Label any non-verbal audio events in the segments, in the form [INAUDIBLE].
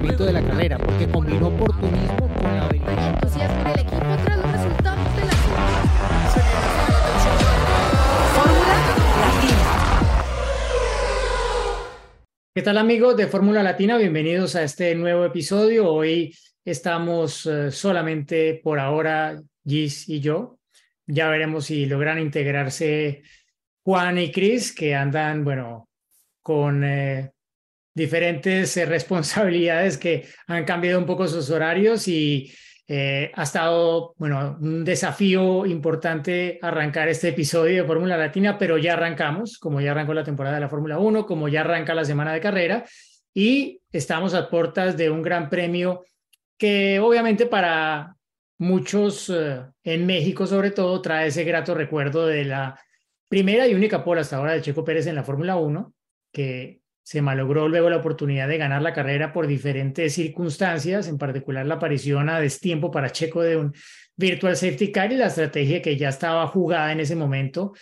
funcionamiento de la carrera, porque combinó oportunismo con la habilidad. entusiasmo en el equipo tras los resultados de la Fórmula Latina. ¿Qué tal amigos de Fórmula Latina? Bienvenidos a este nuevo episodio. Hoy estamos eh, solamente por ahora Gis y yo. Ya veremos si logran integrarse Juan y Cris, que andan, bueno, con eh, diferentes eh, responsabilidades que han cambiado un poco sus horarios y eh, ha estado, bueno, un desafío importante arrancar este episodio de Fórmula Latina, pero ya arrancamos, como ya arrancó la temporada de la Fórmula 1, como ya arranca la semana de carrera y estamos a puertas de un gran premio que obviamente para muchos eh, en México sobre todo trae ese grato recuerdo de la primera y única pole hasta ahora de Checo Pérez en la Fórmula 1, que se malogró luego la oportunidad de ganar la carrera por diferentes circunstancias, en particular la aparición a destiempo para Checo de un virtual safety car y la estrategia que ya estaba jugada en ese momento,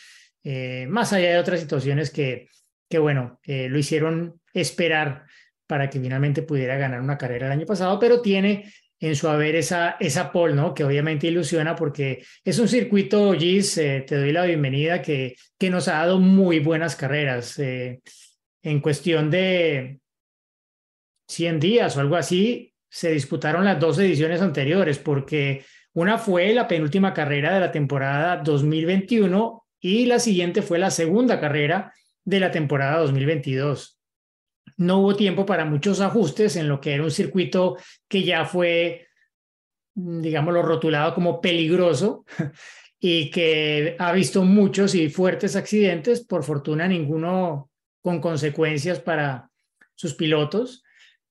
eh, más allá de otras situaciones que, que bueno, eh, lo hicieron esperar para que finalmente pudiera ganar una carrera el año pasado, pero tiene en su haber esa, esa pole, ¿no? Que obviamente ilusiona porque es un circuito, Gis, eh, te doy la bienvenida, que, que nos ha dado muy buenas carreras. Eh, en cuestión de 100 días o algo así, se disputaron las dos ediciones anteriores, porque una fue la penúltima carrera de la temporada 2021 y la siguiente fue la segunda carrera de la temporada 2022 no hubo tiempo para muchos ajustes en lo que era un circuito que ya fue, digámoslo, rotulado como peligroso [LAUGHS] y que ha visto muchos y fuertes accidentes, por fortuna ninguno con consecuencias para sus pilotos,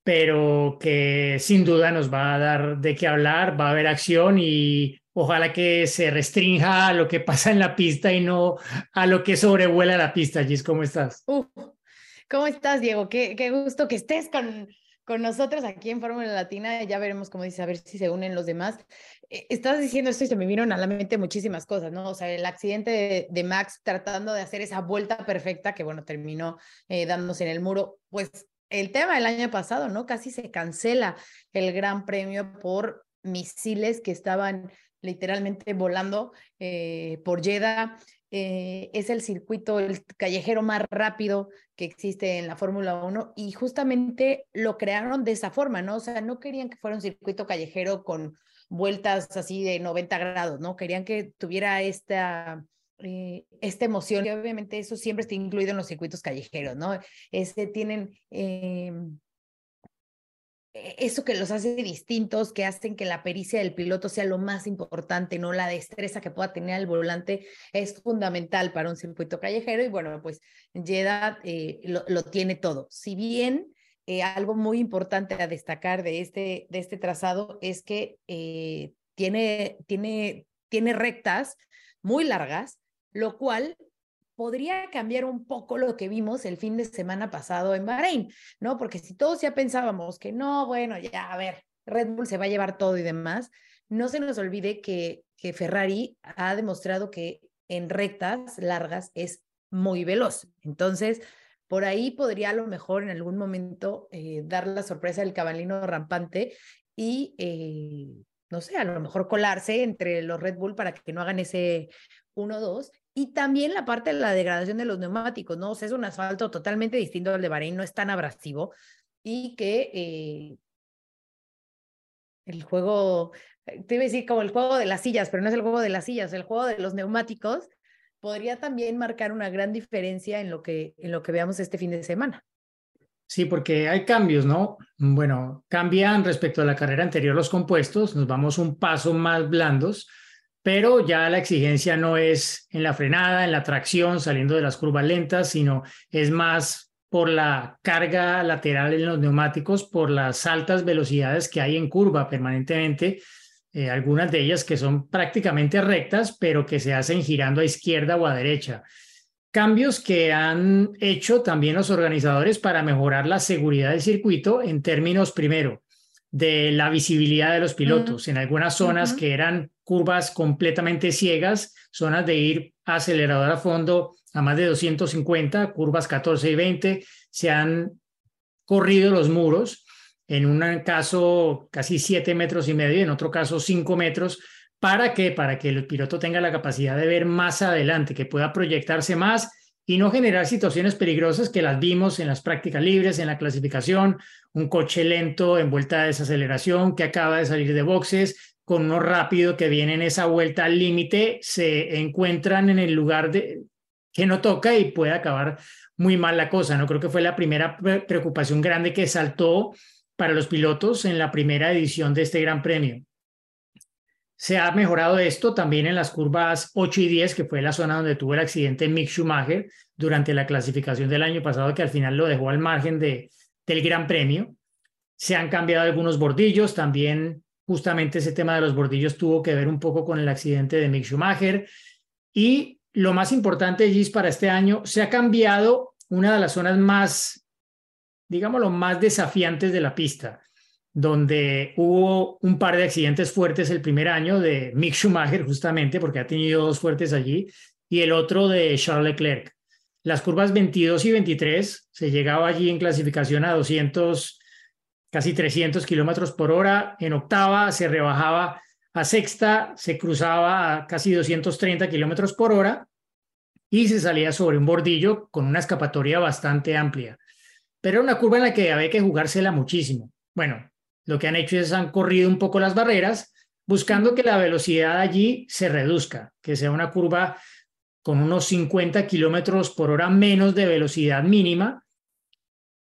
pero que sin duda nos va a dar de qué hablar, va a haber acción y ojalá que se restrinja a lo que [LAUGHS] pasa en la pista y no a lo que sobrevuela la pista. Gis, ¿cómo estás? Uh, ¿Cómo estás, Diego? Qué, qué gusto que estés con, con nosotros aquí en Fórmula Latina. Ya veremos, como dices, a ver si se unen los demás. Eh, estás diciendo esto y se me vieron a la mente muchísimas cosas, ¿no? O sea, el accidente de, Max tratando de hacer esa vuelta perfecta que, bueno, terminó eh, dándose en el muro. Pues el tema del año pasado, ¿no? Casi se cancela el Gran Premio por misiles que estaban literalmente volando eh, por Jeddah. Es el circuito, el callejero más rápido que existe en la Fórmula 1 y justamente lo crearon de esa forma, ¿no? O sea, no querían que fuera un circuito callejero con vueltas así de 90 grados, ¿no? Querían que tuviera esta, eh, esta emoción y obviamente eso siempre está incluido en los circuitos callejeros, ¿no? Este tienen... Eh, eso que los hace distintos, que hacen que la pericia del piloto sea lo más importante, no la destreza que pueda tener el volante, es fundamental para un circuito callejero y bueno, pues Jeddah eh, lo, tiene todo. Si bien eh, algo muy importante a destacar de este, de este trazado es que eh, tiene, tiene, tiene rectas muy largas, lo cual podría cambiar un poco lo que vimos el fin de semana pasado en Bahrein, ¿no? Porque si todos ya pensábamos que no, bueno, ya, a ver, Red Bull se va a llevar todo y demás, no se nos olvide que, que Ferrari ha demostrado que en rectas largas es muy veloz. Entonces, por ahí podría a lo mejor en algún momento eh, dar la sorpresa del cabalino rampante y, eh, no sé, a lo mejor colarse entre los Red Bull para que no hagan ese 1-2 y también la parte de la degradación de los neumáticos, ¿no? O sea, es un asfalto totalmente distinto al de Bahrein, no es tan abrasivo y que eh, el juego, te iba a decir como el juego de las sillas, pero no es el juego de las sillas, el juego de los neumáticos podría también marcar una gran diferencia en lo que, en lo que veamos este fin de semana. Sí, porque hay cambios, ¿no? Bueno, cambian respecto a la carrera anterior los compuestos, nos vamos un paso más blandos pero ya la exigencia no es en la frenada, en la tracción, saliendo de las curvas lentas, sino es más por la carga lateral en los neumáticos, por las altas velocidades que hay en curva permanentemente, eh, algunas de ellas que son prácticamente rectas, pero que se hacen girando a izquierda o a derecha. Cambios que han hecho también los organizadores para mejorar la seguridad del circuito en términos, primero, de la visibilidad de los pilotos. En algunas zonas uh -huh. que eran curvas completamente ciegas, zonas de ir acelerador a fondo a más de 250, curvas 14 y 20, se han corrido los muros en un caso casi siete metros y medio, en otro caso cinco metros. ¿Para qué? Para que el piloto tenga la capacidad de ver más adelante, que pueda proyectarse más y no generar situaciones peligrosas que las vimos en las prácticas libres, en la clasificación, un coche lento en vuelta de desaceleración que acaba de salir de boxes, con uno rápido que viene en esa vuelta al límite, se encuentran en el lugar de, que no toca y puede acabar muy mal la cosa. No creo que fue la primera preocupación grande que saltó para los pilotos en la primera edición de este Gran Premio. Se ha mejorado esto también en las curvas 8 y 10, que fue la zona donde tuvo el accidente Mick Schumacher durante la clasificación del año pasado, que al final lo dejó al margen de, del Gran Premio. Se han cambiado algunos bordillos, también justamente ese tema de los bordillos tuvo que ver un poco con el accidente de Mick Schumacher. Y lo más importante, Gis, para este año, se ha cambiado una de las zonas más, digámoslo, más desafiantes de la pista, donde hubo un par de accidentes fuertes el primer año de Mick Schumacher, justamente, porque ha tenido dos fuertes allí, y el otro de Charles Leclerc. Las curvas 22 y 23 se llegaba allí en clasificación a 200 casi 300 kilómetros por hora. En octava se rebajaba a sexta, se cruzaba a casi 230 kilómetros por hora y se salía sobre un bordillo con una escapatoria bastante amplia. Pero era una curva en la que había que jugársela muchísimo. Bueno, lo que han hecho es han corrido un poco las barreras, buscando que la velocidad allí se reduzca, que sea una curva con unos 50 kilómetros por hora menos de velocidad mínima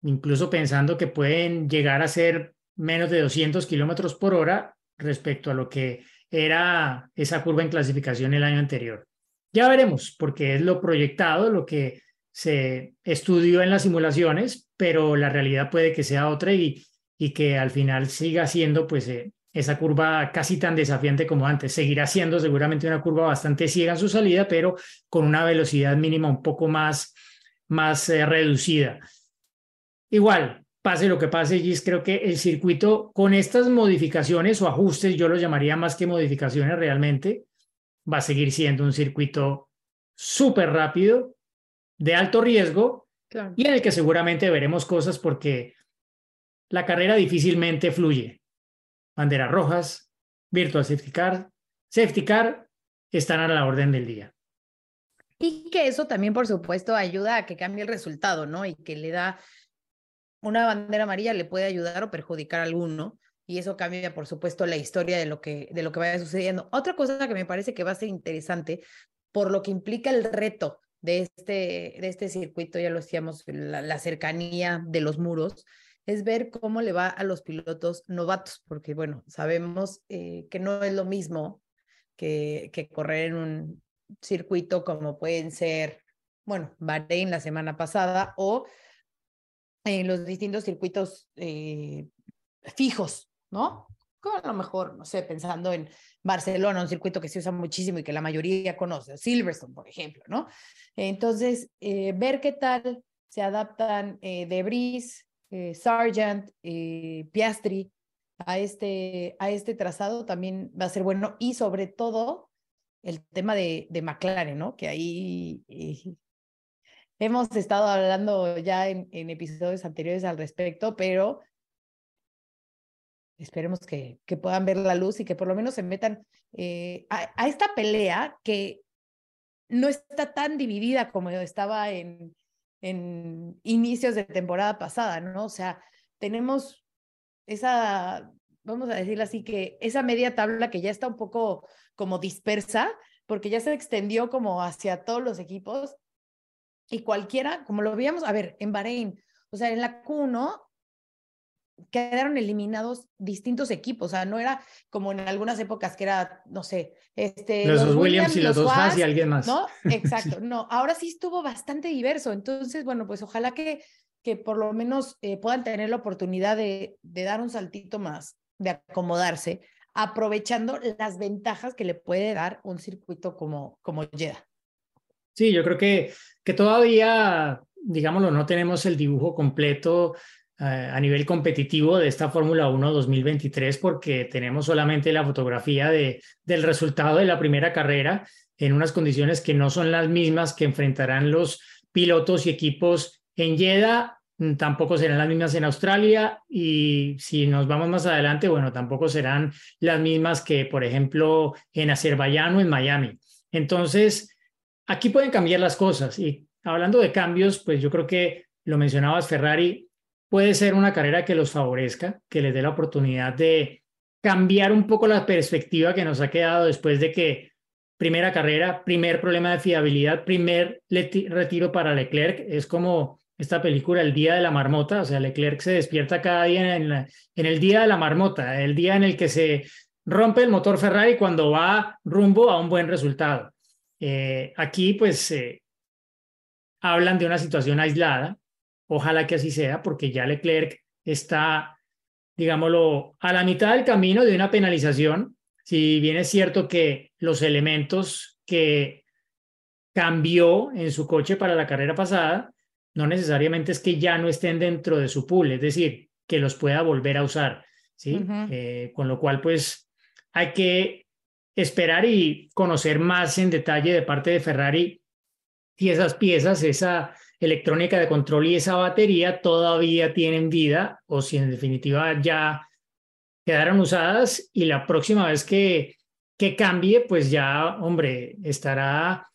incluso pensando que pueden llegar a ser menos de 200 kilómetros por hora respecto a lo que era esa curva en clasificación el año anterior. Ya veremos, porque es lo proyectado, lo que se estudió en las simulaciones, pero la realidad puede que sea otra y, y que al final siga siendo pues eh, esa curva casi tan desafiante como antes. Seguirá siendo seguramente una curva bastante ciega en su salida, pero con una velocidad mínima un poco más, más eh, reducida. Igual, pase lo que pase, Gis, creo que el circuito con estas modificaciones o ajustes, yo lo llamaría más que modificaciones realmente, va a seguir siendo un circuito súper rápido, de alto riesgo y en el que seguramente veremos cosas porque la carrera difícilmente fluye. Banderas rojas, virtual safety car, safety car están a la orden del día. Y que eso también, por supuesto, ayuda a que cambie el resultado, ¿no? Y que le da una bandera amarilla le puede ayudar o perjudicar a alguno y eso cambia, por supuesto, la historia de lo que, de lo que vaya sucediendo. Otra cosa que me parece que va a ser interesante por lo que implica el reto de este, de este circuito, ya lo decíamos, la, cercanía de los muros, es ver cómo le va a los pilotos novatos, porque bueno, sabemos eh, que no es lo mismo que, que correr en un circuito como pueden ser, bueno, Bahrein la semana pasada o en los distintos circuitos eh, fijos, ¿no? Como a lo mejor, no sé, pensando en Barcelona, un circuito que se usa muchísimo y que la mayoría conoce, Silverstone, por ejemplo, ¿no? Entonces, eh, ver qué tal se adaptan eh, Debris, eh, Sargent, Piastri a este, a este trazado también va a ser bueno y sobre todo el tema de, de McLaren, ¿no? Que ahí Hemos estado hablando ya en, episodios anteriores al respecto, pero esperemos que, que, puedan ver la luz y que por lo menos se metan eh, a, esta pelea que no está tan dividida como estaba en, en inicios de temporada pasada, ¿no? O sea, tenemos esa, vamos a decirlo así, que esa media tabla que ya está un poco como dispersa, porque ya se extendió como hacia todos los equipos y cualquiera, como lo veíamos, a ver, en Bahrein, o sea, en la Q1 quedaron eliminados distintos equipos, o sea, no era como en algunas épocas que era, no sé, este... Los, Williams, y los, dos Haas y alguien más. ¿No? [LAUGHS] Exacto, no, ahora sí estuvo bastante diverso, entonces, bueno, pues ojalá que, que por lo menos eh, puedan tener la oportunidad de, de dar un saltito más, de acomodarse, aprovechando las ventajas que le puede dar un circuito como, como Jeddah. Sí, yo creo que, que todavía, digámoslo, no tenemos el dibujo completo a nivel competitivo de esta Fórmula 1 2023 porque tenemos solamente la fotografía de, del resultado de la primera carrera en unas condiciones que no son las mismas que enfrentarán los pilotos y equipos en Jeddah mm, tampoco serán las mismas en Australia y si nos vamos más adelante, bueno, tampoco serán las mismas que, por ejemplo, en Azerbaiyán o en Miami. Entonces, aquí pueden cambiar las cosas y hablando de cambios, pues yo creo que lo mencionabas, Ferrari puede ser una carrera que los favorezca, que les dé la oportunidad de cambiar un poco la perspectiva que nos ha quedado después de que primera carrera, primer problema de fiabilidad, primer retiro para Leclerc. Es como esta película El Día de la Marmota, o sea, Leclerc se despierta cada día en, el Día de la Marmota, el día en el que se rompe el motor Ferrari cuando va rumbo a un buen resultado. Eh, aquí, pues, eh, hablan de una situación aislada, ojalá que así sea, porque ya Leclerc está, digámoslo, a la mitad del camino de una penalización, si bien es cierto que los elementos que cambió en su coche para la carrera pasada, no necesariamente es que ya no estén dentro de su pool, es decir, que los pueda volver a usar, ¿sí? Eh, con lo cual, pues, hay que esperar y conocer más en detalle de parte de Ferrari si esas piezas, esa electrónica de control y esa batería todavía tienen vida o si en definitiva ya quedaron usadas y la próxima vez que, que cambie, pues ya, hombre, estará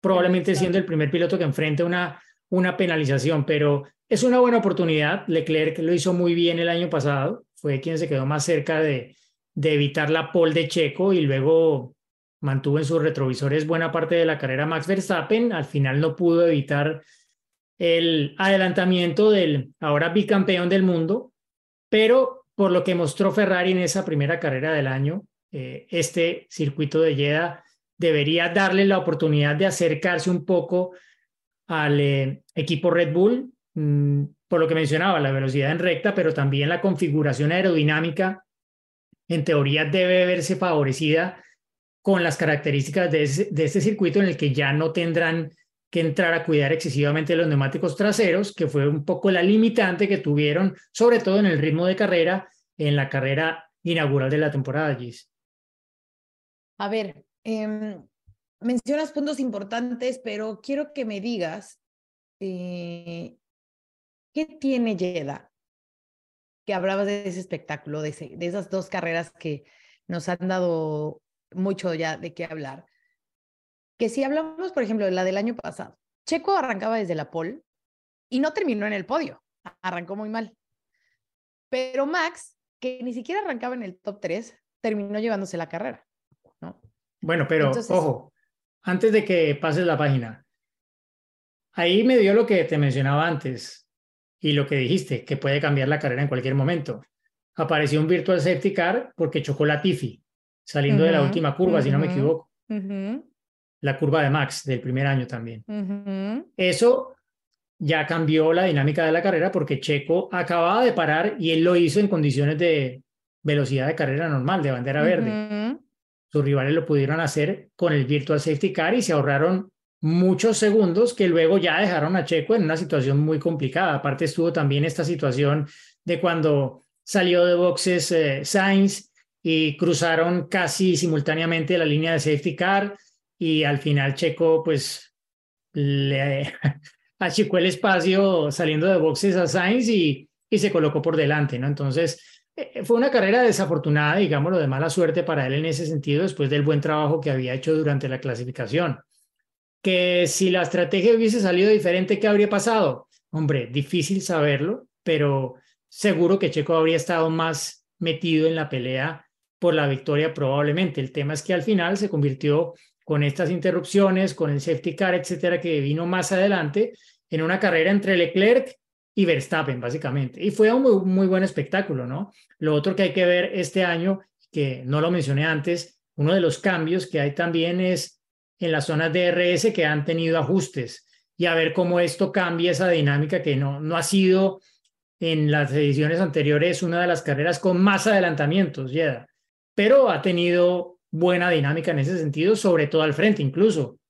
probablemente siendo el primer piloto que enfrente una, una penalización, pero es una buena oportunidad. Leclerc lo hizo muy bien el año pasado, fue quien se quedó más cerca de, de evitar la pole de Checo y luego mantuvo en sus retrovisores buena parte de la carrera Max Verstappen. Al final no pudo evitar el adelantamiento del ahora bicampeón del mundo, pero por lo que mostró Ferrari en esa primera carrera del año, eh, este circuito de Jeddah debería darle la oportunidad de acercarse un poco al eh, equipo Red Bull, mm, por lo que mencionaba, la velocidad en recta, pero también la configuración aerodinámica, en teoría debe verse favorecida con las características de, de este circuito en el que ya no tendrán que entrar a cuidar excesivamente los neumáticos traseros, que fue un poco la limitante que tuvieron, sobre todo en el ritmo de carrera, en la carrera inaugural de la temporada, Gis. A ver, em, mencionas puntos importantes, pero quiero que me digas eh, qué tiene Jeddah, que hablabas de ese espectáculo, de, de esas dos carreras que nos han dado mucho ya de qué hablar que si hablamos, por ejemplo, de la del año pasado, Checo arrancaba desde la pole y no terminó en el podio, arrancó muy mal. Pero Max, que ni siquiera arrancaba en el top 3, terminó llevándose la carrera. ¿no? Bueno, pero ojo, antes de que pases la página, ahí me dio lo que te mencionaba antes y lo que dijiste, que puede cambiar la carrera en cualquier momento. Apareció un virtual safety car porque chocó la Tiffy saliendo de la última curva, si no me equivoco la curva de Max del primer año también. Eso ya cambió la dinámica de la carrera porque Checo acababa de parar y él lo hizo en condiciones de velocidad de carrera normal, de bandera verde. Sus rivales lo pudieron hacer con el Virtual Safety Car y se ahorraron muchos segundos que luego ya dejaron a Checo en una situación muy complicada. Aparte estuvo también esta situación de cuando salió de boxes eh, Sainz y cruzaron casi simultáneamente la línea de safety car y al final Checo pues le [LAUGHS] achicó el espacio saliendo de boxes a Sainz y, y se colocó por delante, ¿no? Entonces eh, fue una carrera desafortunada, digámoslo, de mala suerte para él en ese sentido, después del buen trabajo que había hecho durante la clasificación. Que si la estrategia hubiese salido diferente, ¿qué habría pasado? Hombre, difícil saberlo, pero seguro que Checo habría estado más metido en la pelea por la victoria probablemente. El tema es que al final se convirtió con estas interrupciones, con el safety car, etcétera, que vino más adelante en una carrera entre Leclerc y Verstappen, básicamente. Y fue un muy, buen espectáculo, ¿no? Lo otro que hay que ver este año, que no lo mencioné antes, uno de los cambios que hay también es en las zonas de DRS que han tenido ajustes y a ver cómo esto cambia esa dinámica que no, no ha sido en las ediciones anteriores una de las carreras con más adelantamientos, ya, pero ha tenido buena dinámica en ese sentido, sobre todo al frente incluso.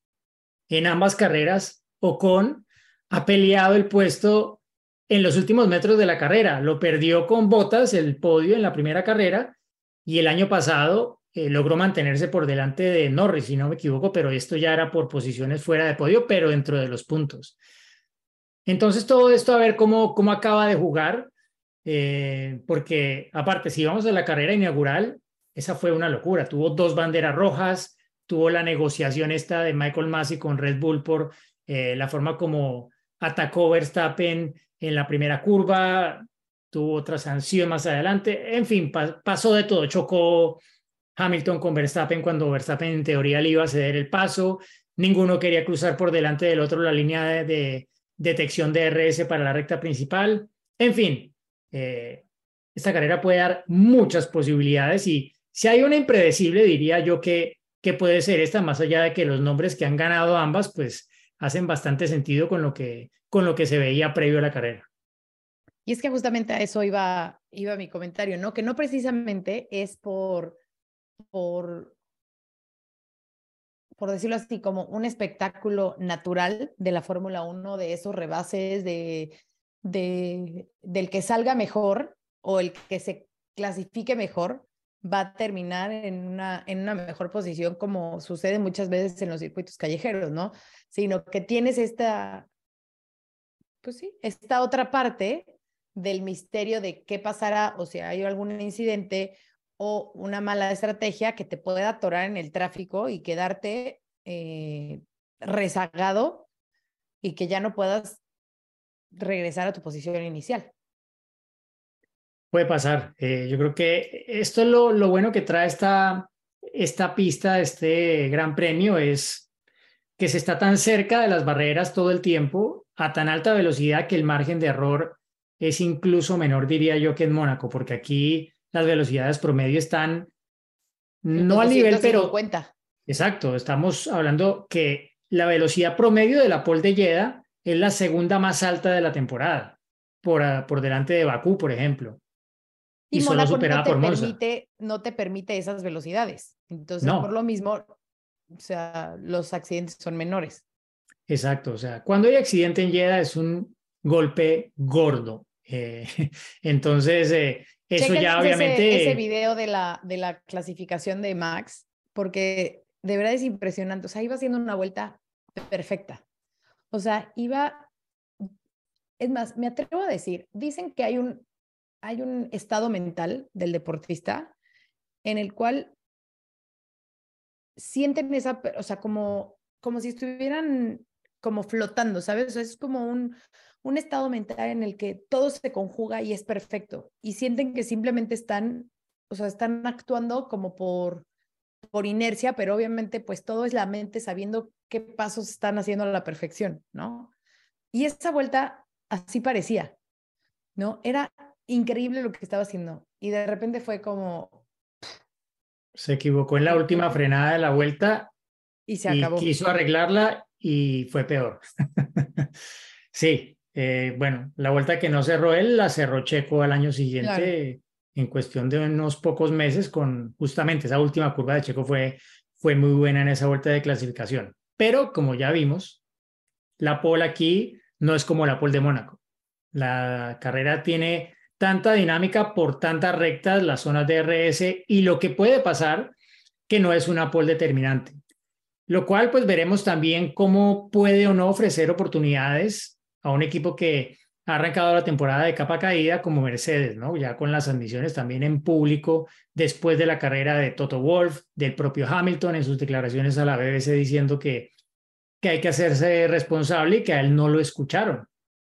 En ambas carreras, Ocon ha peleado el puesto en los últimos metros de la carrera. Lo perdió con botas el podio en la primera carrera y el año pasado eh, logró mantenerse por delante de Norris, si no me equivoco, pero esto ya era por posiciones fuera de podio, pero dentro de los puntos. Entonces todo esto a ver cómo, cómo acaba de jugar, eh, porque aparte, si vamos a la carrera inaugural, esa fue una locura. Tuvo dos banderas rojas, tuvo la negociación esta de Michael Massey con Red Bull por eh, la forma como atacó Verstappen en la primera curva, tuvo otra sanción más adelante, en fin, pasó de todo, chocó Hamilton con Verstappen cuando Verstappen en teoría le iba a ceder el paso, ninguno quería cruzar por delante del otro la línea de, detección de RS para la recta principal, en fin, eh, esta carrera puede dar muchas posibilidades y si hay una impredecible, diría yo que, que puede ser esta, más allá de que los nombres que han ganado ambas, pues hacen bastante sentido con lo que, con lo que se veía previo a la carrera. Y es que justamente a eso iba, iba mi comentario, ¿no? Que no precisamente es por, por, por decirlo así, como un espectáculo natural de la Fórmula 1, de esos rebases, de, de, del que salga mejor o el que se clasifique mejor, va a terminar en una, en una mejor posición como sucede muchas veces en los circuitos callejeros, ¿no? Sino que tienes esta, pues sí, esta otra parte del misterio de qué pasará o si hay algún incidente o una mala estrategia que te pueda atorar en el tráfico y quedarte eh, rezagado y que ya no puedas regresar a tu posición inicial. Puede pasar. Eh, yo creo que esto es lo, lo, bueno que trae esta, esta pista, este gran premio, es que se está tan cerca de las barreras todo el tiempo, a tan alta velocidad que el margen de error es incluso menor, diría yo, que en Mónaco, porque aquí las velocidades promedio están no al nivel, pero... Exacto, estamos hablando que la velocidad promedio de la pole de Jeddah es la segunda más alta de la temporada, por, por delante de Bakú, por ejemplo y, solo superada no te por permite, No te permite esas velocidades. Entonces, por lo mismo, o sea, los accidentes son menores. Exacto, o sea, cuando hay accidente en Jeddah es un golpe gordo. Eh, [LAUGHS] entonces, eh, eso ya obviamente... Ese, video de la, de la clasificación de Max, porque de verdad es impresionante. O sea, iba haciendo una vuelta perfecta. O sea, iba... Es más, me atrevo a decir, dicen que hay un hay un estado mental del deportista en el cual sienten esa, o sea, como, como si estuvieran como flotando, ¿sabes? es como un, un estado mental en el que todo se conjuga y es perfecto y sienten que simplemente están, o sea, están actuando como por, por inercia, pero obviamente pues todo es la mente sabiendo qué pasos están haciendo a la perfección, ¿no? Y esa vuelta así parecía, ¿no? Era increíble lo que estaba haciendo. Y de repente fue como... Se equivocó en la última frenada de la vuelta. Y se acabó. quiso arreglarla y fue peor. [LAUGHS] sí, eh, bueno, la vuelta que no cerró él, la cerró Checo al año siguiente. En cuestión de unos pocos meses, con justamente esa última curva de Checo fue, fue muy buena en esa vuelta de clasificación. Pero como ya vimos, la pole aquí no es como la pole de Mónaco. La carrera tiene tanta dinámica por tantas rectas, las zonas de RS y lo que puede pasar que no es una pole determinante. Lo cual pues veremos también cómo puede o no ofrecer oportunidades a un equipo que ha arrancado la temporada de capa caída como Mercedes, ¿no? Ya con las admisiones también en público después de la carrera de Toto Wolf, del propio Hamilton en sus declaraciones a la BBC diciendo que, que hay que hacerse responsable y que a él no lo escucharon,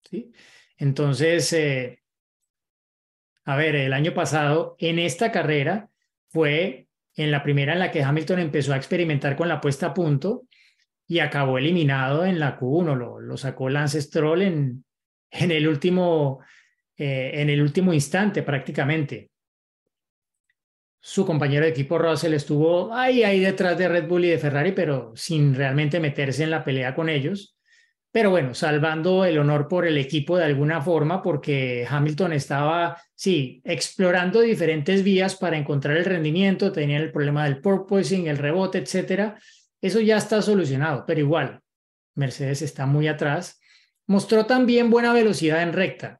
¿sí? Entonces, eh, a ver, el año pasado en esta carrera fue en la primera en la que Hamilton empezó a experimentar con la puesta a punto y acabó eliminado en la Q1, lo, lo sacó Lance Stroll en, en, el último, eh, en el último instante prácticamente. Su compañero de equipo Russell estuvo ahí, ahí detrás de Red Bull y de Ferrari, pero sin realmente meterse en la pelea con ellos. Pero bueno, salvando el honor por el equipo de alguna forma, porque Hamilton estaba, sí, explorando diferentes vías para encontrar el rendimiento, tenía el problema del porpoising, el rebote, etcétera. Eso ya está solucionado, pero igual, Mercedes está muy atrás. Mostró también buena velocidad en recta,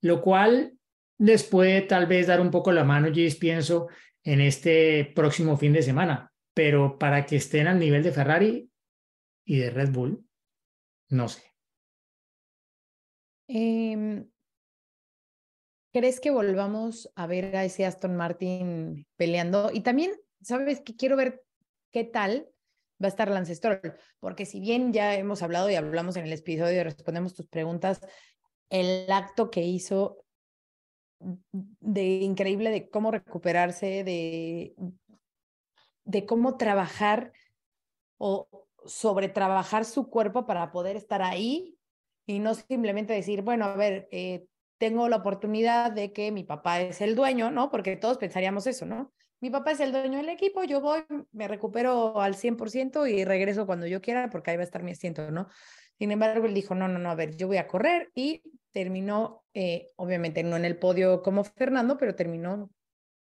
lo cual les puede tal vez dar un poco la mano, Gis, pienso, en este próximo fin de semana. Pero para que estén al nivel de Ferrari y de Red Bull, no sé. Em, ¿Crees que volvamos a ver a ese Aston Martin peleando? Y también, ¿sabes que quiero ver qué tal va a estar Lance Stroll? Porque si bien ya hemos hablado y hablamos en el episodio y respondemos tus preguntas, el acto que hizo de increíble de cómo recuperarse, de, de cómo trabajar o sobre trabajar su cuerpo para poder estar ahí y no simplemente decir, bueno, a ver, eh, tengo la oportunidad de que mi papá es el dueño, ¿no? Porque todos pensaríamos eso, ¿no? Mi papá es el dueño del equipo, yo voy, me recupero al 100% y regreso cuando yo quiera porque ahí va a estar mi asiento, ¿no? Sin embargo, él dijo, no, no, no, a ver, yo voy a correr y terminó, eh, obviamente no en el podio como Fernando, pero terminó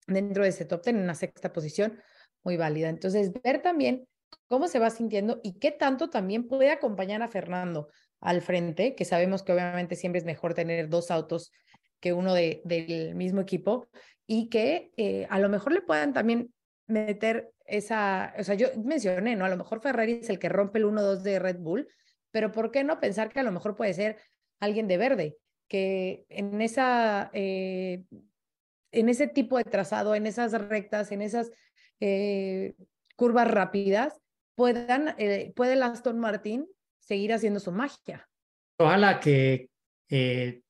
dentro de ese top ten en una sexta posición muy válida. Entonces, ver también cómo se va sintiendo y qué tanto también puede acompañar a Fernando al frente, que sabemos que obviamente siempre es mejor tener dos autos que uno de, del mismo equipo y que eh, a lo mejor le puedan también meter esa, o sea, yo mencioné, ¿no? A lo mejor Ferrari es el que rompe el 1-2 de Red Bull, pero ¿por qué no pensar que a lo mejor puede ser alguien de verde, que en esa, eh, en ese tipo de trazado, en esas rectas, en esas eh, curvas rápidas, puedan, puede el Aston Martin seguir haciendo su magia. Ojalá que eh,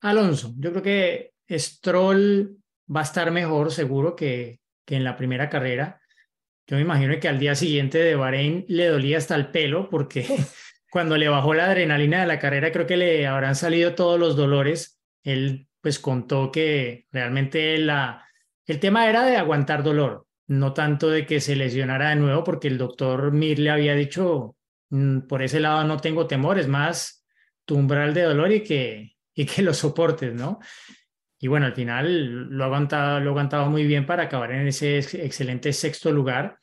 Alonso, yo creo que Stroll va a estar mejor seguro que, que en la primera carrera. Yo me imagino que al día siguiente de Bahrein le dolía hasta el pelo porque [LAUGHS] cuando le bajó la adrenalina de la carrera creo que le habrán salido todos los dolores. Él pues contó que realmente la, el tema era de aguantar dolor, no tanto de que se lesionara de nuevo porque el doctor Mir le había dicho Mm, por ese lado no tengo temor, es más tu umbral de dolor y que, [LAUGHS] y que lo soportes, ¿no? Y bueno, al final lo ha aguantado, lo ha aguantado muy bien para acabar en ese excelente sexto lugar.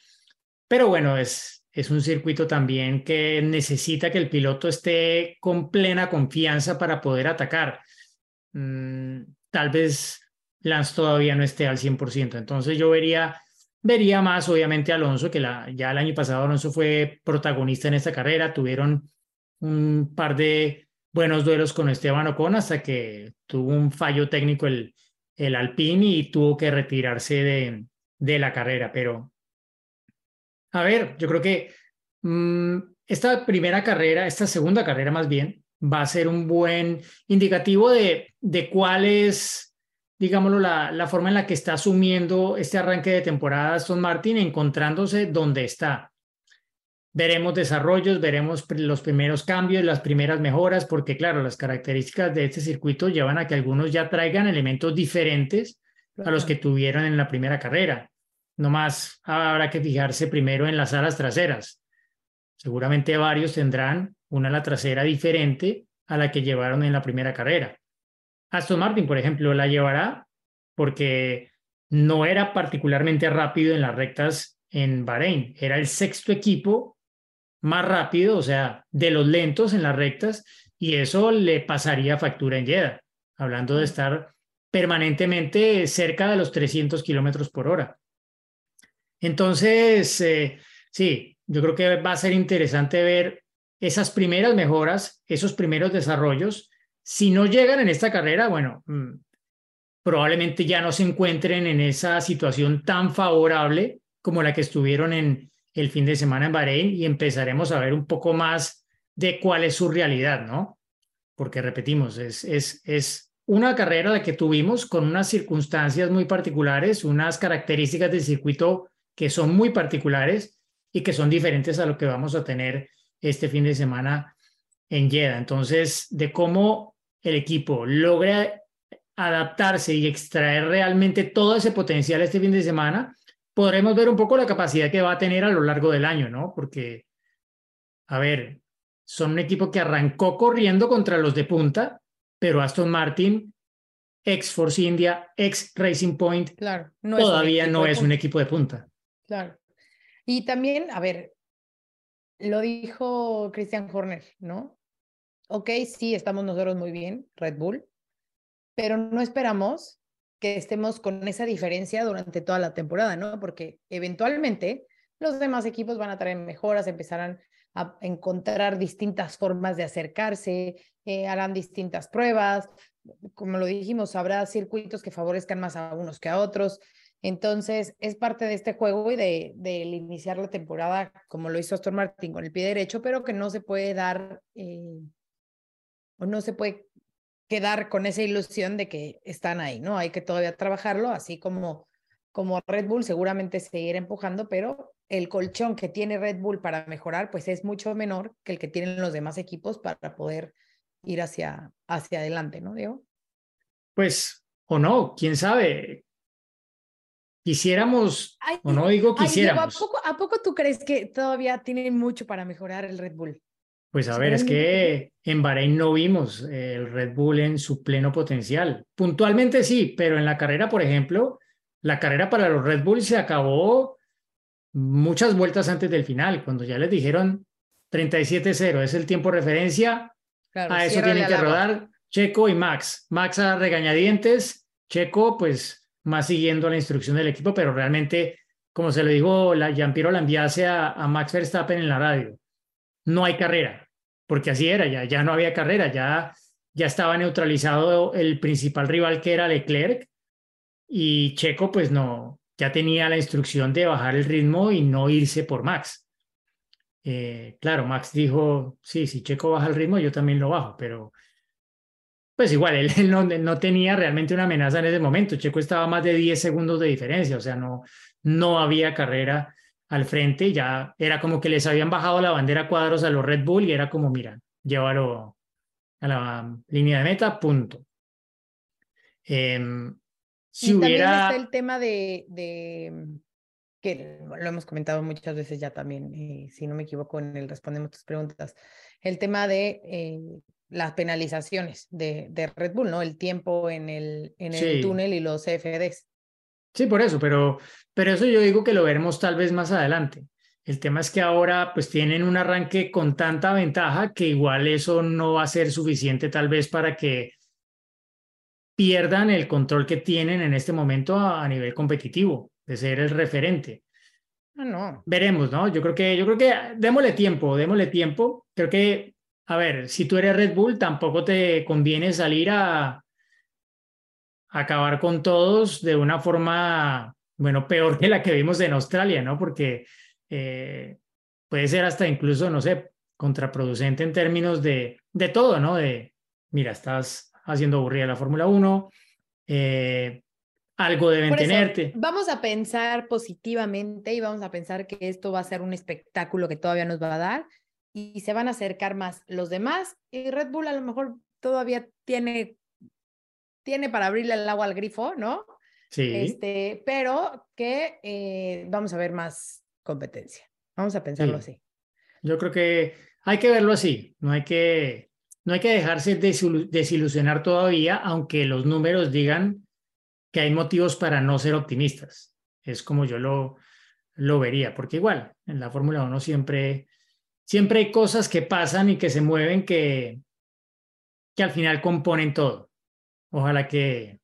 Pero bueno, es, es un circuito también que necesita que el piloto esté con plena confianza para poder atacar. Mm, tal vez Lance todavía no esté al 100%. Entonces yo vería Vería más, obviamente, Alonso, que ya el año pasado Alonso fue protagonista en esta carrera. Tuvieron un par de buenos duelos con Esteban Ocon hasta que tuvo un fallo técnico el, el Alpine y tuvo que retirarse de, de la carrera. Pero, a ver, yo creo que mm, esta primera carrera, esta segunda carrera más bien, va a ser un buen indicativo de, de cuál es digámoslo, la, la, forma en la que está asumiendo este arranque de temporada Aston Martin, encontrándose donde está. Veremos desarrollos, veremos los primeros cambios, las primeras mejoras, porque claro, las características de este circuito llevan a que algunos ya traigan elementos diferentes a los que tuvieron en la primera carrera. No más habrá que fijarse primero en las alas traseras. Seguramente varios tendrán una ala trasera diferente a la que llevaron en la primera carrera. Aston Martin, por ejemplo, la llevará porque no era particularmente rápido en las rectas en Bahrein. Era el sexto equipo más rápido, o sea, de los lentos en las rectas, y eso le pasaría factura en Jeddah, hablando de estar permanentemente cerca de los 300 kilómetros por hora. Entonces, eh, sí, yo creo que va a ser interesante ver esas primeras mejoras, esos primeros desarrollos si no llegan en esta carrera, bueno, mm, probablemente ya no se encuentren en esa situación tan favorable como la que estuvieron en el fin de semana en Bahrein y empezaremos a ver un poco más de cuál es su realidad, ¿no? Porque repetimos, es, es, es una carrera la que tuvimos con unas circunstancias muy particulares, unas características del circuito que son muy particulares y que son diferentes a lo que vamos a tener este fin de semana en Jeddah. Entonces, de cómo el equipo logra adaptarse y extraer realmente todo ese potencial este fin de semana, podremos ver un poco la capacidad que va a tener a lo largo del año, ¿no? Porque, a ver, son un equipo que arrancó corriendo contra los de punta, pero Aston Martin, ex Force India, ex Racing Point, claro, todavía no es un equipo de punta. Claro. Y también, a ver, lo dijo Christian Horner, ¿no? Ok, sí, estamos nosotros muy bien, Red Bull, pero no esperamos que estemos con esa diferencia durante toda la temporada, ¿no? Porque eventualmente los demás equipos van a traer mejoras, empezarán a encontrar distintas formas de acercarse, eh, harán distintas pruebas, como lo dijimos, habrá circuitos que favorezcan más a unos que a otros. Entonces, es parte de este juego y de, de iniciar la temporada como lo hizo Aston Martin con el pie derecho, pero que no se puede dar eh, o no se puede quedar con esa ilusión de que están ahí, ¿no? Hay que todavía trabajarlo, así como, como Red Bull seguramente seguir empujando, pero el colchón que tiene Red Bull para mejorar, pues es mucho menor que el que tienen los demás equipos para poder ir hacia, hacia adelante, ¿no, Diego? Pues, o no, quién sabe. Quisiéramos, o no digo quisiéramos. ¿a, poco, ¿A poco tú crees que todavía tienen mucho para mejorar el Red Bull? Pues a ver, es que en Bahrein no vimos el Red Bull en su pleno potencial. Puntualmente sí, pero en la carrera, por ejemplo, la carrera para los Red Bull se acabó muchas vueltas antes del final, cuando ya les dijeron 37-0 es el tiempo referencia, a eso tienen que rodar Checo y Max. Max a regañadientes, Checo pues más siguiendo la instrucción del equipo, pero realmente, como se le dijo la Jean-Pierre Lambiase a, a Max Verstappen en la radio, no hay carrera, porque así era, ya, ya no había carrera, ya, ya estaba neutralizado el principal rival que era Leclerc y Checo pues no, ya tenía la instrucción de bajar el ritmo y no irse por Max. Eh, claro, Max dijo, sí, si Checo baja el ritmo, yo también lo bajo, pero pues igual, él, [LAUGHS] no, no, tenía realmente una amenaza en ese momento. Checo estaba más de 10 segundos de diferencia, o sea, no, no había carrera al frente, ya era como que les habían bajado la bandera cuadros a los Red Bull y era como, mira, llévalo a la línea de meta, punto. Em, si hubiera... También está el tema de, de, que lo hemos comentado muchas veces ya también, eh, si no me equivoco en el respondemos tus preguntas, el tema de eh, las penalizaciones de, de, Red Bull, ¿no? El tiempo en el, en el túnel y los CFDs. Sí, por eso, pero, pero eso yo digo que lo veremos tal vez más adelante. El tema es que ahora pues tienen un arranque con tanta ventaja que igual eso no va a ser suficiente tal vez para que pierdan el control que tienen en este momento a, nivel competitivo, de ser el referente. No, no. Veremos, ¿no? Yo creo que, yo creo que démosle tiempo, démosle tiempo. Creo que, a ver, si tú eres Red Bull, tampoco te conviene salir a, acabar con todos de una forma, bueno, peor que la que vimos en Australia, ¿no? Porque eh, puede ser hasta incluso, no sé, contraproducente en términos de, de todo, ¿no? De, mira, estás haciendo aburrida la Fórmula 1, eh, algo deben tenerte. Vamos a pensar positivamente y vamos a pensar que esto va a ser un espectáculo que todavía nos va a dar y se van a acercar más los demás y Red Bull a lo mejor todavía tiene tiene para abrirle el agua al grifo, ¿no? Sí. Este, pero que eh, vamos a ver más competencia. Vamos a pensarlo así. Yo creo que hay que verlo así, no hay que, no hay que dejarse desilusionar todavía, aunque los números digan que hay motivos para no ser optimistas. Es como yo lo, lo vería, porque igual en la Fórmula 1 siempre, siempre hay cosas que pasan y que se mueven que, que al final componen todo. Ojalá que,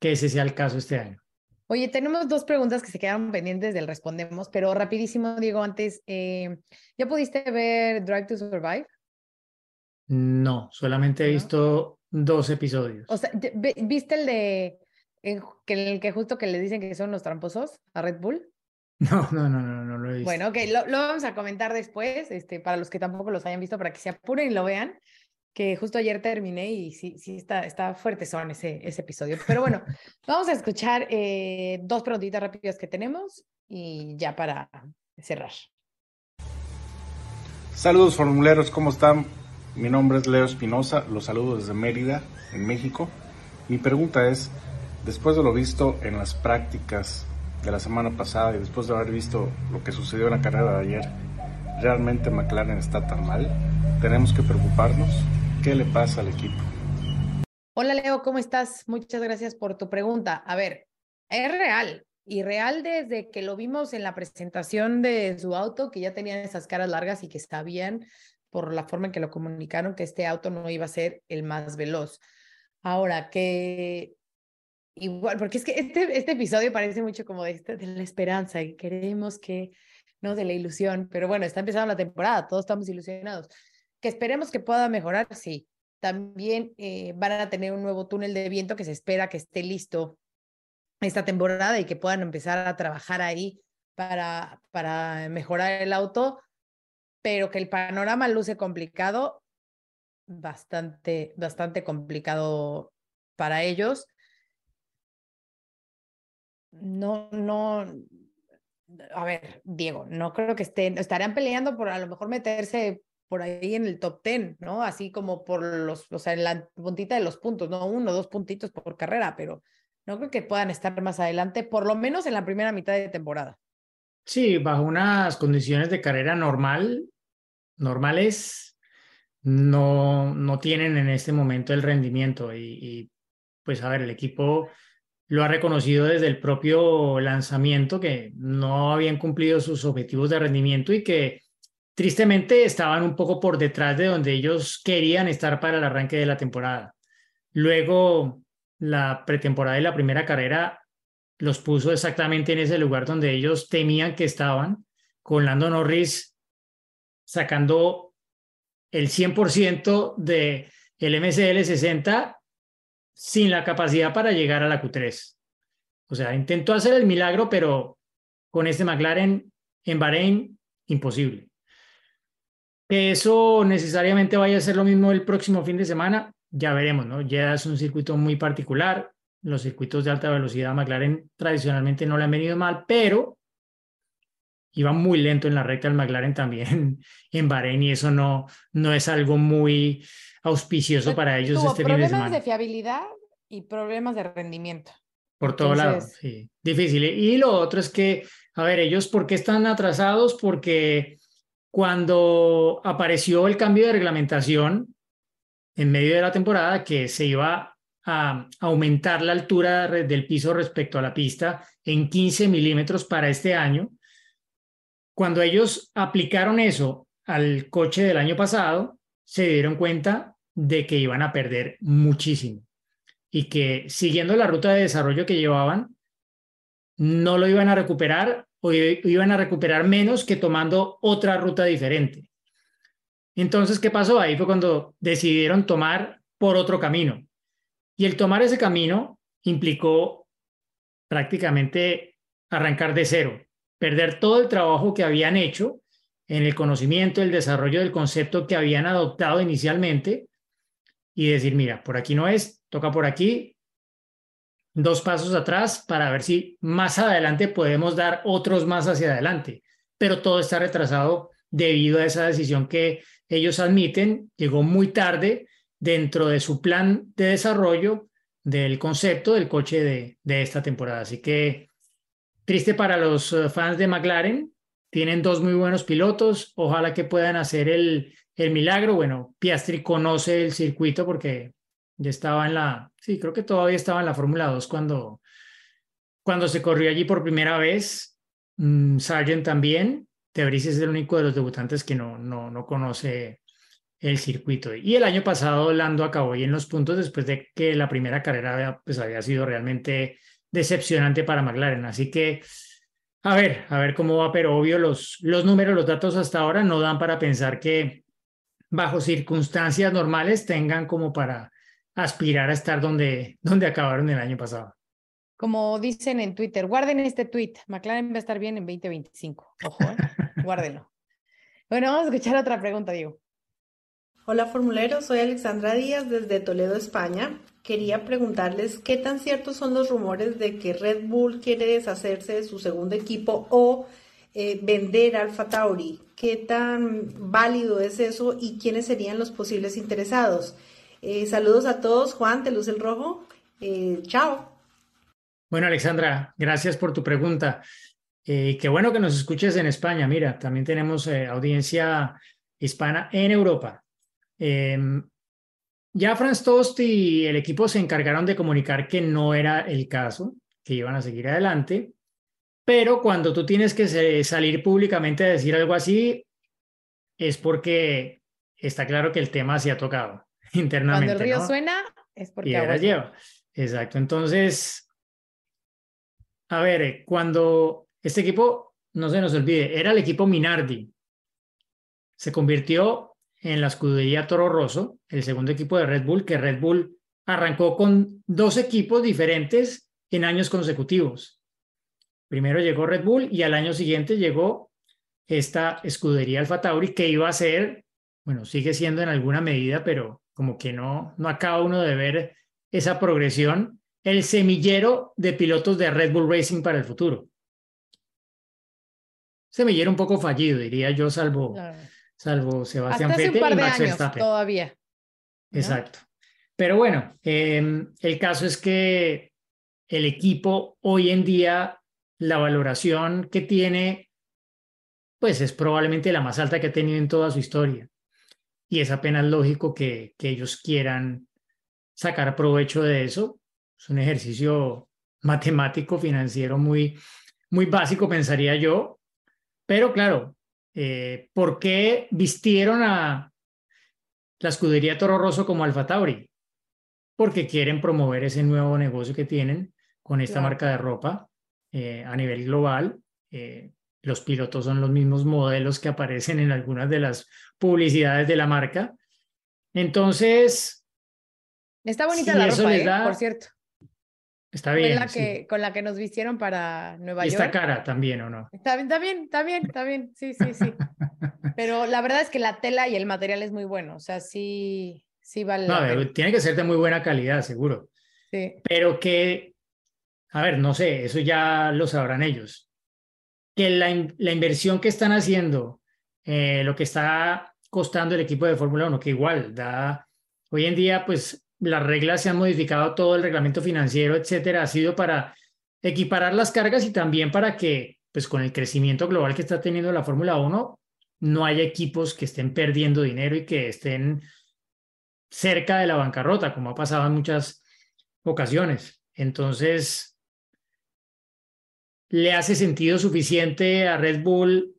que ese sea el caso este año. Oye, tenemos dos preguntas que se quedan pendientes del respondemos, pero rapidísimo, Diego, antes, eh, ¿ya pudiste ver Drive to Survive? No, solamente he visto dos episodios. O sea, ¿viste el de que, el que justo que le dicen que son los tramposos a Red Bull? [LAUGHS] No, no, no, no, no lo he visto. Bueno, ok, lo, lo, vamos a comentar después, este, para los que tampoco los hayan visto, para que se apuren y lo vean que justo ayer terminé y sí, sí está, está fuerte son ese, ese episodio. Pero bueno, vamos a escuchar eh, dos preguntitas rápidas que tenemos y ya para cerrar. Saludos formuleros, ¿cómo están? Mi nombre es Leo Espinosa, los saludo desde Mérida, en México. Mi pregunta es, después de lo visto en las prácticas de la semana pasada y después de haber visto lo que sucedió en la carrera de ayer, ¿realmente McLaren está tan mal? ¿Tenemos que preocuparnos? ¿Qué le pasa al equipo? Hola Leo, ¿cómo estás? Muchas gracias por tu pregunta. A ver, es real y real desde que lo vimos en la presentación de su auto, que ya tenían esas caras largas y que sabían por la forma en que lo comunicaron que este auto no iba a ser el más veloz. Ahora que igual, porque es que este, este episodio parece mucho como de, este, de la esperanza y queremos que ¿no? De la ilusión, pero bueno, está empezando la temporada, todos estamos ilusionados. Que esperemos que pueda mejorar, sí. También eh, van a tener un nuevo túnel de viento que se espera que esté listo esta temporada y que puedan empezar a trabajar ahí para, para mejorar el auto, pero que el panorama luce complicado, bastante, bastante complicado para ellos. No, no, a ver, Diego, no creo que estén, estarían peleando por a lo mejor meterse por ahí en el top ten, ¿no? Así como por los, o sea, en la puntita de los puntos, no uno, dos puntitos por carrera, pero no creo que puedan estar más adelante, por lo menos en la primera mitad de temporada. Sí, bajo unas condiciones de carrera normal, normales, no, no tienen en este momento el rendimiento y, y pues a ver, el equipo lo ha reconocido desde el propio lanzamiento que no habían cumplido sus objetivos de rendimiento y que tristemente estaban un poco por detrás de donde ellos querían estar para el arranque de la temporada. Luego, la pretemporada y la primera carrera los puso exactamente en ese lugar donde ellos temían que estaban, con Lando Norris sacando el 100% de el MCL 60 sin la capacidad para llegar a la Q3. O sea, intentó hacer el milagro, pero con este McLaren en Bahrein, imposible. Que eso necesariamente vaya a ser lo mismo el próximo fin de semana, ya veremos, ¿no? Ya es un circuito muy particular. Los circuitos de alta velocidad McLaren tradicionalmente no le han venido mal, pero iba muy lento en la recta el McLaren también [LAUGHS] en Bahrein y eso no, no es algo muy auspicioso para ellos este fin de semana. Problemas de fiabilidad y problemas de rendimiento. Por todos lados, sí. Difícil. Y lo otro es que, a ver, ellos, ¿por qué están atrasados? Porque cuando apareció el cambio de reglamentación en medio de la temporada, que se iba a aumentar la altura del piso respecto a la pista en 15 milímetros para este año, cuando ellos aplicaron eso al coche del año pasado, se dieron cuenta de que iban a perder muchísimo y que siguiendo la ruta de desarrollo que llevaban, no lo iban a recuperar o iban a recuperar menos que tomando otra ruta diferente. Entonces, ¿qué pasó? Ahí fue cuando decidieron tomar por otro camino. Y el tomar ese camino implicó prácticamente arrancar de cero, perder todo el trabajo que habían hecho en el conocimiento, el desarrollo del concepto que habían adoptado inicialmente y decir, mira, por aquí no es, toca por aquí, dos pasos atrás para ver si más adelante podemos dar otros más hacia adelante. Pero todo está retrasado debido a esa decisión que ellos admiten, llegó muy tarde dentro de su plan de desarrollo del concepto del coche de, de esta temporada. Así que triste para los eh, fans de McLaren, tienen dos muy buenos pilotos, ojalá que puedan hacer el, el milagro, bueno, Piastri conoce el circuito porque ya estaba en la, sí, creo que todavía estaba en la Fórmula 2 cuando, cuando se corrió allí por primera vez. Mm, Sargent también. Tebris es el único de los debutantes que no, no, no conoce el circuito. Y el año pasado Lando acabó ahí en los puntos después de que la primera carrera había, pues, había sido realmente decepcionante para McLaren. Así que, a ver, a ver cómo va, pero obvio los, los números, los datos hasta ahora no dan para pensar que bajo circunstancias normales tengan como para aspirar a estar donde, donde acabaron el año pasado. Como dicen en Twitter, guarden este tweet. McLaren va a estar bien en 2025. Ojo, ¿eh? [LAUGHS] guárdenlo. Bueno, vamos a escuchar otra pregunta, Diego. Hola formuleros, soy Alexandra Díaz desde Toledo, España. Quería preguntarles qué tan ciertos son los rumores de que Red Bull quiere deshacerse de su segundo equipo o eh, vender Alfa Tauri. ¿Qué tan válido es eso y quiénes serían los posibles interesados? Eh, saludos a todos. Juan, te luz el rojo. Eh, chao. Bueno, Alexandra, gracias por tu pregunta. qué bueno que nos escuches en España. Mira, también tenemos audiencia hispana en Europa. Em, ya Franz Tost y el equipo se encargaron de comunicar que no era el caso, que iban a seguir adelante. Pero cuando tú tienes que salir públicamente a decir algo así, es porque está claro que el sí se ha tocado internamente. Cuando el río suena, es porque y lleva. Exacto. Entonces, a ver, cuando este equipo no se nos olvide, era el equipo Minardi. Se convirtió en la escudería Toro Rosso, el segundo equipo de Red Bull, que Red Bull arrancó con dos equipos diferentes en años consecutivos. Primero llegó Red Bull y al año siguiente llegó esta escudería Alfa Tauri que iba a ser, bueno, sigue siendo en alguna medida, pero como que no, no acaba uno de ver esa progresión, el semillero de pilotos de Red Bull Racing para el futuro. Semillero un poco fallido, diría yo, salvo, salvo Sebastián Hasta Vettel y Max Verstappen. todavía. ¿no? Exacto. Pero bueno, eh, el caso es que el equipo hoy en día, la valoración que tiene, pues es probablemente la más alta que ha tenido en toda su historia. Y es apenas lógico que, que ellos quieran sacar provecho de eso. Es un ejercicio matemático, financiero muy, muy básico, pensaría yo. Pero claro, eh, ¿por qué vistieron a la escudería Toro Rosso como Alfa Tauri? Porque quieren promover ese nuevo negocio que tienen con esta Claro. marca de ropa eh, a nivel global. Eh, los pilotos son los mismos modelos que aparecen en algunas de las publicidades de la marca. Entonces, Está bonita Sí, la ropa, ¿eh? da- por cierto. está bien. la sí. que, con la que nos vistieron para Nueva Y está York. cara también, ¿o no? Está bien, está bien, está bien, está bien. Sí, sí, sí. [LAUGHS] Pero la verdad es que la tela y el material es muy bueno. O sea, sí, sí vale No, la tiene que ser de muy buena calidad, seguro. Sí. pero que, a ver, no sé, eso ya lo sabrán ellos, que la, la inversión que están haciendo, eh, lo que está costando el equipo de Fórmula 1, que igual da, hoy en día, pues las reglas se han modificado, todo el reglamento financiero, etcétera, ha sido para equiparar las cargas y también para que, pues con el crecimiento global que está teniendo la Fórmula 1, no haya equipos que estén perdiendo dinero y que estén cerca de la bancarrota, como ha pasado en muchas ocasiones. Entonces, ¿le hace sentido suficiente a Red Bull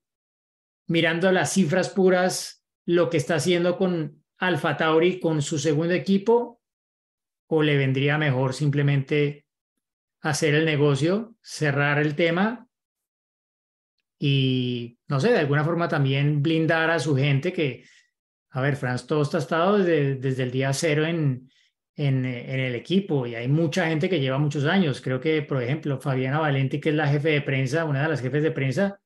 mirando las cifras puras lo que está haciendo con Alfa Tauri con su segundo equipo? ¿O le vendría mejor simplemente hacer el negocio, cerrar el tema y, no sé, de alguna forma también blindar a su gente que, a ver, Franz Tost ha estado desde, desde el día cero en, en, el equipo y hay mucha gente que lleva muchos años. Creo que, por ejemplo, Fabiana Valente, que es la jefe de prensa, una de las jefes de prensa,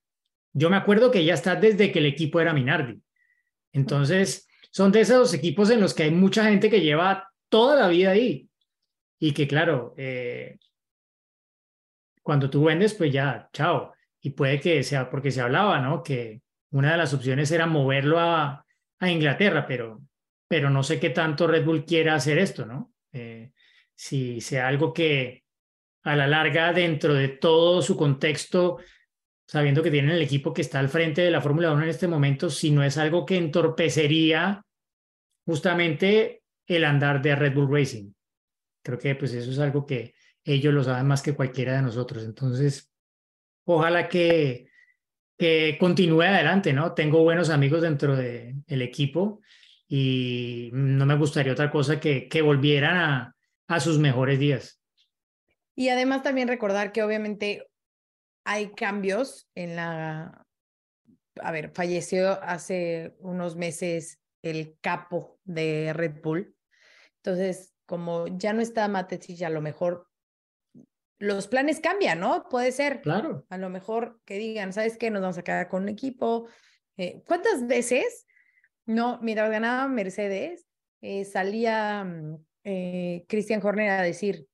yo me acuerdo que ella está desde que el equipo era Minardi. Entonces, son de esos equipos en los que hay mucha gente que lleva toda la vida ahí y que, claro, eh, cuando tú vendes, pues ya, chao. Y puede que sea porque se hablaba, ¿no? Que una de las opciones era moverlo a Inglaterra, pero pero no sé qué tanto Red Bull quiera hacer esto, ¿no? Eh, si sea algo que a la larga, dentro de todo su contexto, sabiendo que tienen el equipo que está al frente de la Fórmula 1 en este momento, si no es algo que entorpecería justamente el andar de Red Bull Racing. Creo que pues eso es algo que ellos lo saben más que cualquiera de nosotros. Entonces, ojalá que, continúe adelante, ¿no? Tengo buenos amigos dentro del de equipo y no me gustaría otra cosa que, que volvieran a, a, sus mejores días. Y además también recordar que obviamente hay cambios en la... A ver, falleció hace unos meses el capo de Red Bull. Entonces, como ya no está Matecich, a lo mejor los planes cambian, ¿no? Puede ser. Claro. A lo mejor que digan, ¿sabes qué? Nos vamos a quedar con un equipo. Eh, ¿Cuántas veces no, mira, ganaba Mercedes, eh, salía eh, Christian Horner a decir,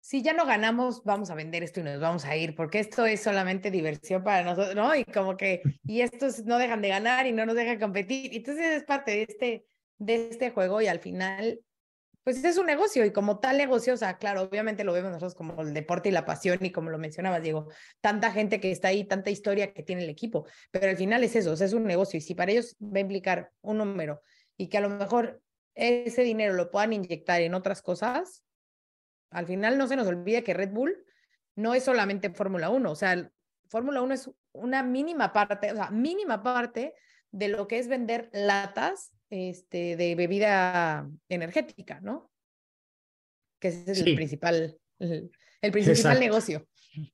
si ya no ganamos, vamos a vender esto y nos vamos a ir, porque esto es solamente diversión para nosotros, ¿no? Y como que, [LAUGHS] y estos no dejan de ganar y no nos dejan competir. Entonces es parte de este, de este juego y al final, pues es un negocio y como tal negocio, o sea, claro, obviamente lo vemos nosotros como el deporte y la pasión y como lo mencionabas, Diego, tanta gente que está ahí, tanta historia que tiene el equipo, pero al final es eso, es un negocio y si para ellos va a implicar un número y que a lo mejor ese dinero lo puedan inyectar en otras cosas, al final no se nos olvide que Red Bull no es solamente Fórmula 1, o sea, Fórmula 1 es una mínima parte, o sea, mínima parte de lo que es vender latas este, de bebida energética, ¿no? Que ese es Sí. el principal, el, el principal Exacto. negocio.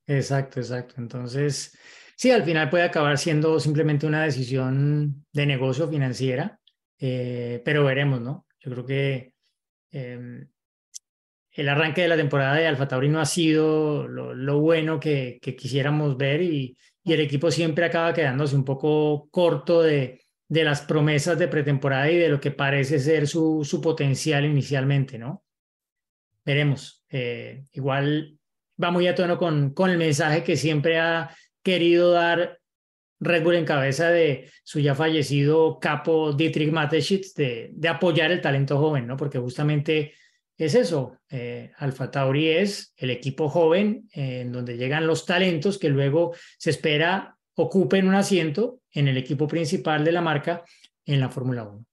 Exacto, exacto. Entonces, sí, al final puede acabar siendo simplemente una decisión de negocio financiera, eh, pero veremos, ¿no? Yo creo que em, el arranque de la temporada de Alfa Tauri no ha sido lo, bueno que, quisiéramos ver y, y, el equipo siempre acaba quedándose un poco corto de, de las promesas de pretemporada y de lo que parece ser su, su potencial inicialmente, ¿no? Veremos. Eh, igual va muy a tono con, con el mensaje que siempre ha querido dar Red Bull en cabeza de su ya fallecido capo Dietrich Mateschitz de, de apoyar el talento joven, ¿no? Porque justamente es eso. Eh, Alfa Tauri es el equipo joven eh, en donde llegan los talentos que luego se espera ocupen un asiento en el equipo principal de la marca en la Fórmula 1.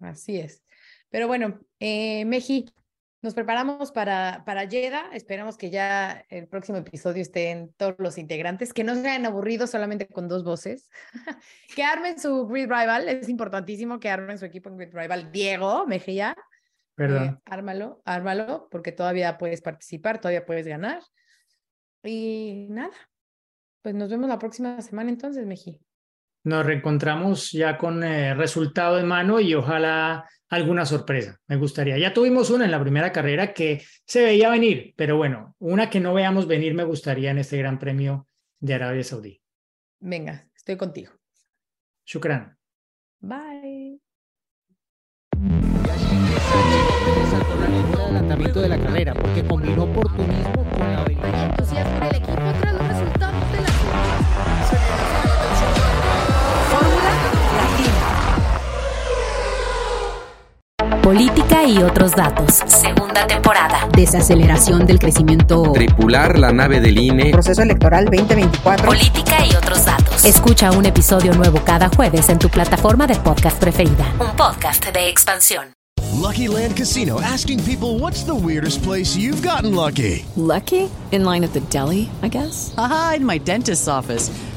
Así es. Pero bueno, eh, Meji, nos preparamos para, para Jeddah. Esperamos que ya el próximo episodio estén todos los integrantes, que no se hayan aburrido solamente con dos voces, [LAUGHS] que armen su Grid Rival. Es importantísimo que armen su equipo en Grid Rival. Diego Mejía. Perdón. Eh, ármalo, ármalo, porque todavía puedes participar, todavía puedes ganar. Y nada, pues nos vemos la próxima semana entonces, Mejí. Nos reencontramos ya con eh, resultado de mano y ojalá alguna sorpresa. Me gustaría. Ya tuvimos una en la primera carrera que se veía venir, pero bueno, una que no veamos venir me gustaría en este Gran Premio de Arabia Saudí. Venga, estoy contigo. Shukran. Bye. adelantamiento de la carrera porque combinó oportunismo con la habilidad. entusiasmo del equipo Política y otros datos. Segunda temporada. Desaceleración del crecimiento. Tripular la nave del INE. Proceso electoral 2024. Política y otros datos. Escucha un episodio nuevo cada jueves en tu plataforma de podcast preferida. Un podcast de expansión. Lucky Land Casino asking people what's the weirdest place you've gotten lucky? Lucky? In line at the deli, I guess? Aha, in my dentist's office.